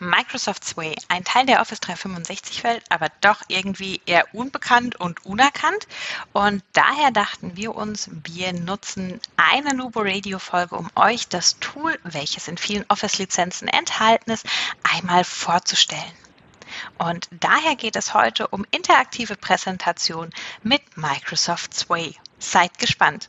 Microsoft Sway, ein Teil der Office 365-Welt, aber doch irgendwie eher unbekannt und unerkannt. Und daher dachten wir uns, wir nutzen eine Nubo Radio-Folge, um euch das Tool, welches in vielen Office-Lizenzen enthalten ist, einmal vorzustellen. Und daher geht es heute um interaktive Präsentation mit Microsoft Sway. Seid gespannt.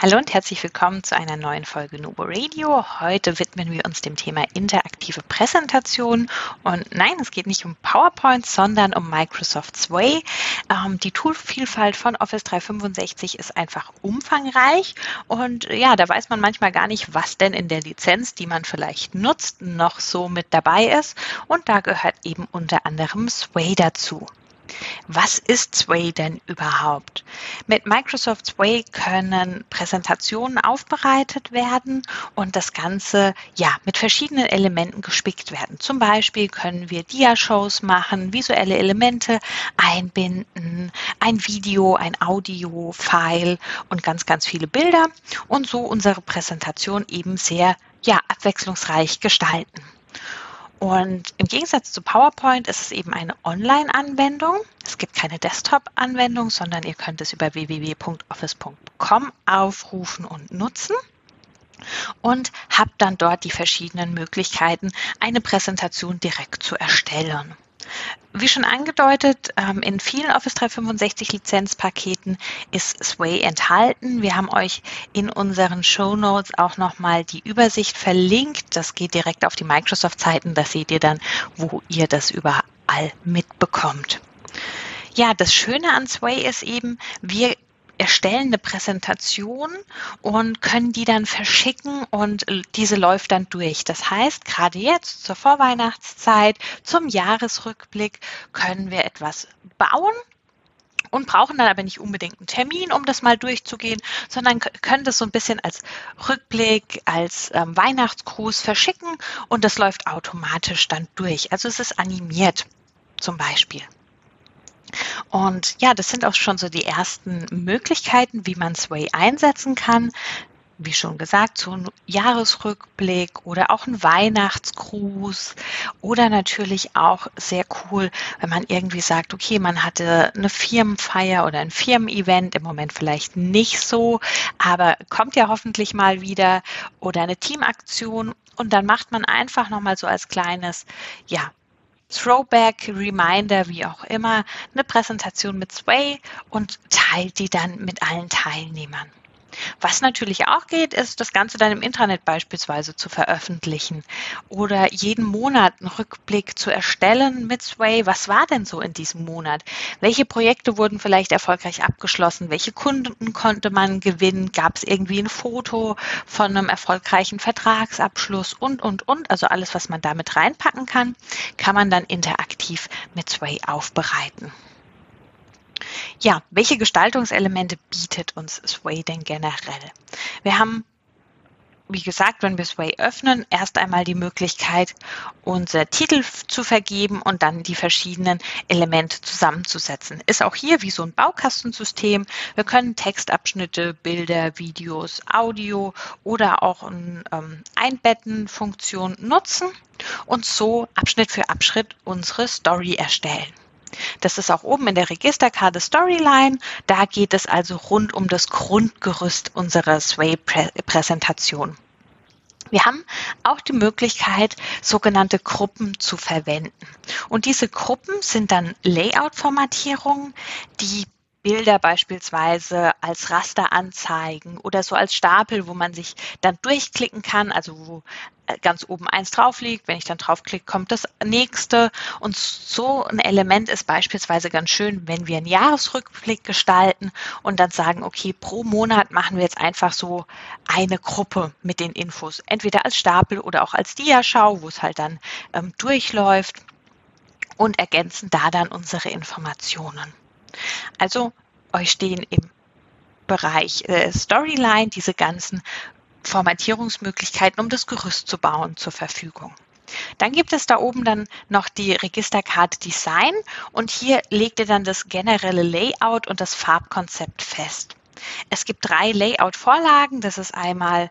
Hallo und herzlich willkommen zu einer neuen Folge Nubo Radio. Heute widmen wir uns dem Thema interaktive Präsentation. Und nein, es geht nicht um PowerPoint, sondern um Microsoft Sway. Ähm, die Toolvielfalt von Office 365 ist einfach umfangreich. Und ja, da weiß man manchmal gar nicht, was denn in der Lizenz, die man vielleicht nutzt, noch so mit dabei ist. Und da gehört eben unter anderem Sway dazu. Was ist Sway denn überhaupt? Mit Microsoft Sway können Präsentationen aufbereitet werden und das Ganze ja mit verschiedenen Elementen gespickt werden. Zum Beispiel können wir Dia-Shows machen, visuelle Elemente einbinden, ein Video, ein Audio-File und ganz, ganz viele Bilder und so unsere Präsentation eben sehr ja, abwechslungsreich gestalten. Und im Gegensatz zu PowerPoint ist es eben eine Online-Anwendung. Es gibt keine Desktop-Anwendung, sondern ihr könnt es über www.office.com aufrufen und nutzen und habt dann dort die verschiedenen Möglichkeiten, eine Präsentation direkt zu erstellen. Wie schon angedeutet, ähm, in vielen Office 365 Lizenzpaketen ist Sway enthalten. Wir haben euch in unseren Show Notes auch nochmal die Übersicht verlinkt. Das geht direkt auf die Microsoft-Seiten. Da seht ihr dann, wo ihr das überall mitbekommt. Ja, das Schöne an Sway ist eben, wir erstellen eine Präsentation und können die dann verschicken und diese läuft dann durch. Das heißt, gerade jetzt zur Vorweihnachtszeit, zum Jahresrückblick können wir etwas bauen und brauchen dann aber nicht unbedingt einen Termin, um das mal durchzugehen, sondern können das so ein bisschen als Rückblick, als ähm, Weihnachtsgruß verschicken und das läuft automatisch dann durch. Also es ist animiert zum Beispiel. Und ja, das sind auch schon so die ersten Möglichkeiten, wie man Sway einsetzen kann. Wie schon gesagt, so ein Jahresrückblick oder auch ein Weihnachtsgruß oder natürlich auch sehr cool, wenn man irgendwie sagt, okay, man hatte eine Firmenfeier oder ein Firmen-Event, im Moment vielleicht nicht so, aber kommt ja hoffentlich mal wieder oder eine Teamaktion und dann macht man einfach nochmal so als kleines, ja, Throwback, Reminder, wie auch immer, eine Präsentation mit Sway und teilt die dann mit allen Teilnehmern. Was natürlich auch geht, ist, das Ganze dann im Intranet beispielsweise zu veröffentlichen oder jeden Monat einen Rückblick zu erstellen mit Sway. Was war denn so in diesem Monat? Welche Projekte wurden vielleicht erfolgreich abgeschlossen? Welche Kunden konnte man gewinnen? Gab es irgendwie ein Foto von einem erfolgreichen Vertragsabschluss und, und, und? Also alles, was man damit reinpacken kann, kann man dann interaktiv mit Sway aufbereiten. Ja, welche Gestaltungselemente bietet uns Sway denn generell? Wir haben wie gesagt, wenn wir Sway öffnen, erst einmal die Möglichkeit, unser Titel zu vergeben und dann die verschiedenen Elemente zusammenzusetzen. Ist auch hier wie so ein Baukastensystem. Wir können Textabschnitte, Bilder, Videos, Audio oder auch eine ähm, Einbetten-Funktion nutzen und so Abschnitt für Abschnitt unsere Story erstellen. Das ist auch oben in der Registerkarte Storyline. Da geht es also rund um das Grundgerüst unserer Sway-Präsentation. Wir haben auch die Möglichkeit, sogenannte Gruppen zu verwenden. Und diese Gruppen sind dann Layout-Formatierungen, die Bilder beispielsweise als Raster anzeigen oder so als Stapel, wo man sich dann durchklicken kann, also wo äh, ganz oben eins drauf liegt. Wenn ich dann draufklicke, kommt das nächste. Und so ein Element ist beispielsweise ganz schön, wenn wir einen Jahresrückblick gestalten und dann sagen, okay, pro Monat machen wir jetzt einfach so eine Gruppe mit den Infos. Entweder als Stapel oder auch als Diaschau, wo es halt dann ähm, durchläuft und ergänzen da dann unsere Informationen. Also euch stehen im Bereich äh, Storyline diese ganzen Formatierungsmöglichkeiten, um das Gerüst zu bauen, zur Verfügung. Dann gibt es da oben dann noch die Registerkarte Design und hier legt ihr dann das generelle Layout und das Farbkonzept fest. Es gibt drei Layout-Vorlagen. Das ist einmal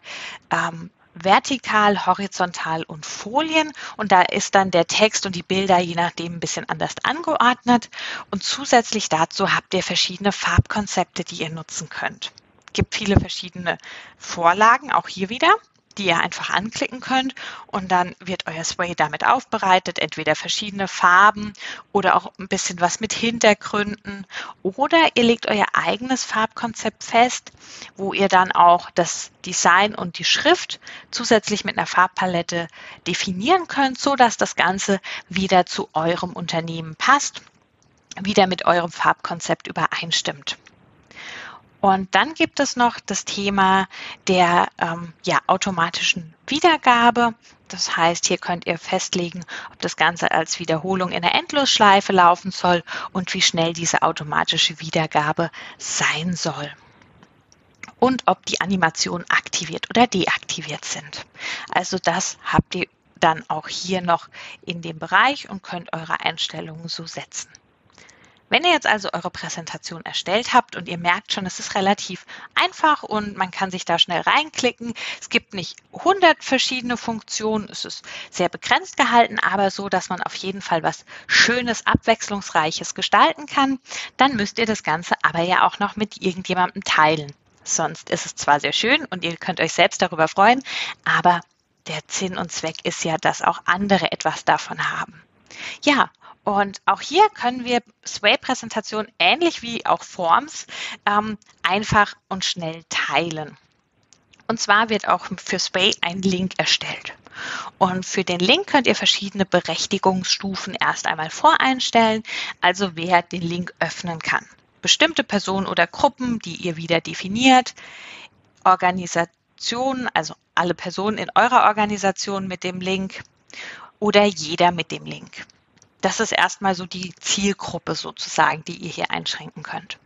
ähm, vertikal, horizontal und Folien. Und da ist dann der Text und die Bilder je nachdem ein bisschen anders angeordnet. Und zusätzlich dazu habt ihr verschiedene Farbkonzepte, die ihr nutzen könnt. Es gibt viele verschiedene Vorlagen, auch hier wieder die ihr einfach anklicken könnt und dann wird euer Sway damit aufbereitet, entweder verschiedene Farben oder auch ein bisschen was mit Hintergründen oder ihr legt euer eigenes Farbkonzept fest, wo ihr dann auch das Design und die Schrift zusätzlich mit einer Farbpalette definieren könnt, so dass das Ganze wieder zu eurem Unternehmen passt, wieder mit eurem Farbkonzept übereinstimmt. Und dann gibt es noch das Thema der ähm, ja, automatischen Wiedergabe. Das heißt, hier könnt ihr festlegen, ob das Ganze als Wiederholung in der Endlosschleife laufen soll und wie schnell diese automatische Wiedergabe sein soll. Und ob die Animationen aktiviert oder deaktiviert sind. Also das habt ihr dann auch hier noch in dem Bereich und könnt eure Einstellungen so setzen. Wenn ihr jetzt also eure Präsentation erstellt habt und ihr merkt schon, es ist relativ einfach und man kann sich da schnell reinklicken, es gibt nicht 100 verschiedene Funktionen, es ist sehr begrenzt gehalten, aber so, dass man auf jeden Fall was Schönes, Abwechslungsreiches gestalten kann, dann müsst ihr das Ganze aber ja auch noch mit irgendjemandem teilen. Sonst ist es zwar sehr schön und ihr könnt euch selbst darüber freuen, aber der Sinn und Zweck ist ja, dass auch andere etwas davon haben. Ja, und auch hier können wir Sway-Präsentationen ähnlich wie auch Forms ähm, einfach und schnell teilen. Und zwar wird auch für Sway ein Link erstellt. Und für den Link könnt ihr verschiedene Berechtigungsstufen erst einmal voreinstellen, also wer den Link öffnen kann. Bestimmte Personen oder Gruppen, die ihr wieder definiert, Organisationen, also alle Personen in eurer Organisation mit dem Link oder jeder mit dem Link. Das ist erstmal so die Zielgruppe sozusagen, die ihr hier einschränken könnt.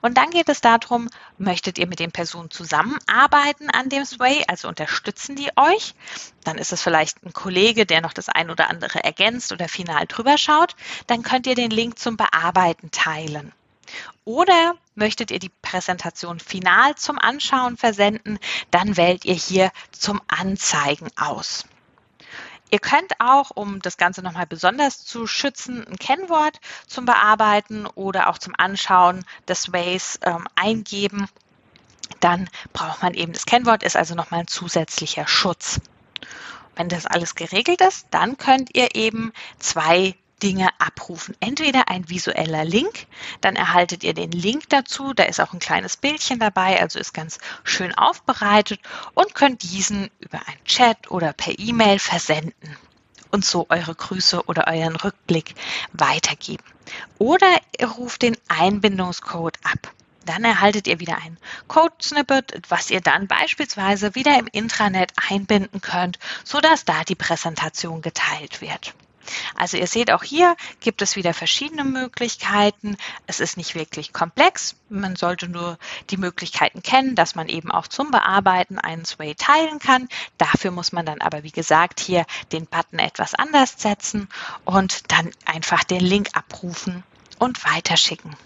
Und dann geht es darum, möchtet ihr mit den Personen zusammenarbeiten an dem Sway, also unterstützen die euch? Dann ist es vielleicht ein Kollege, der noch das ein oder andere ergänzt oder final drüber schaut. Dann könnt ihr den Link zum Bearbeiten teilen. Oder möchtet ihr die Präsentation final zum Anschauen versenden, dann wählt ihr hier zum Anzeigen aus. Ihr könnt auch, um das Ganze nochmal besonders zu schützen, ein Kennwort zum Bearbeiten oder auch zum Anschauen des Ways ähm, eingeben. Dann braucht man eben das Kennwort, ist also nochmal ein zusätzlicher Schutz. Wenn das alles geregelt ist, dann könnt ihr eben zwei Dinge abrufen. Entweder ein visueller Link, dann erhaltet ihr den Link dazu, da ist auch ein kleines Bildchen dabei, also ist ganz schön aufbereitet und könnt diesen über ein Chat oder per E-Mail versenden und so eure Grüße oder euren Rückblick weitergeben. Oder ihr ruft den Einbindungscode ab. Dann erhaltet ihr wieder ein Code-Snippet, was ihr dann beispielsweise wieder im Intranet einbinden könnt, sodass da die Präsentation geteilt wird. Also ihr seht auch hier gibt es wieder verschiedene Möglichkeiten. Es ist nicht wirklich komplex. Man sollte nur die Möglichkeiten kennen, dass man eben auch zum Bearbeiten einen Sway teilen kann. Dafür muss man dann aber, wie gesagt, hier den Button etwas anders setzen und dann einfach den Link abrufen und weiterschicken.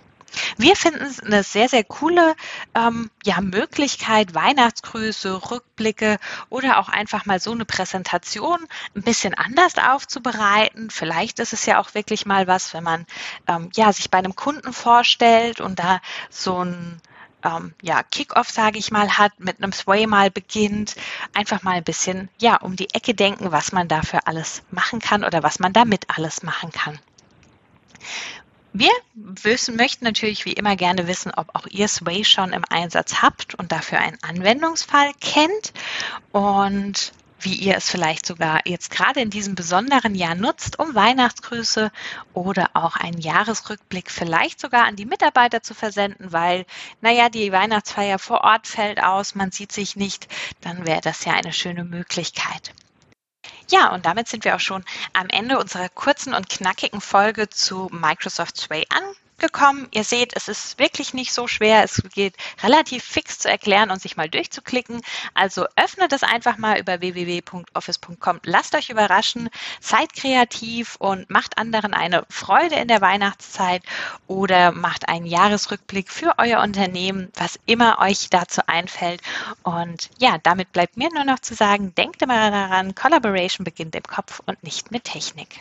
Wir finden es eine sehr, sehr coole ähm, ja, Möglichkeit, Weihnachtsgrüße, Rückblicke oder auch einfach mal so eine Präsentation ein bisschen anders aufzubereiten. Vielleicht ist es ja auch wirklich mal was, wenn man ähm, ja, sich bei einem Kunden vorstellt und da so ein ähm, ja, Kickoff, sage ich mal, hat, mit einem Sway mal beginnt, einfach mal ein bisschen ja, um die Ecke denken, was man dafür alles machen kann oder was man damit alles machen kann. Wir wissen, möchten natürlich wie immer gerne wissen, ob auch ihr Sway schon im Einsatz habt und dafür einen Anwendungsfall kennt und wie ihr es vielleicht sogar jetzt gerade in diesem besonderen Jahr nutzt, um Weihnachtsgrüße oder auch einen Jahresrückblick vielleicht sogar an die Mitarbeiter zu versenden, weil, naja, die Weihnachtsfeier vor Ort fällt aus, man sieht sich nicht, dann wäre das ja eine schöne Möglichkeit. Ja, und damit sind wir auch schon am Ende unserer kurzen und knackigen Folge zu Microsoft Sway gekommen. Ihr seht, es ist wirklich nicht so schwer. Es geht relativ fix zu erklären und sich mal durchzuklicken. Also öffnet es einfach mal über www.office.com. Lasst euch überraschen, seid kreativ und macht anderen eine Freude in der Weihnachtszeit oder macht einen Jahresrückblick für euer Unternehmen, was immer euch dazu einfällt. Und ja, damit bleibt mir nur noch zu sagen, denkt immer daran, Collaboration beginnt im Kopf und nicht mit Technik.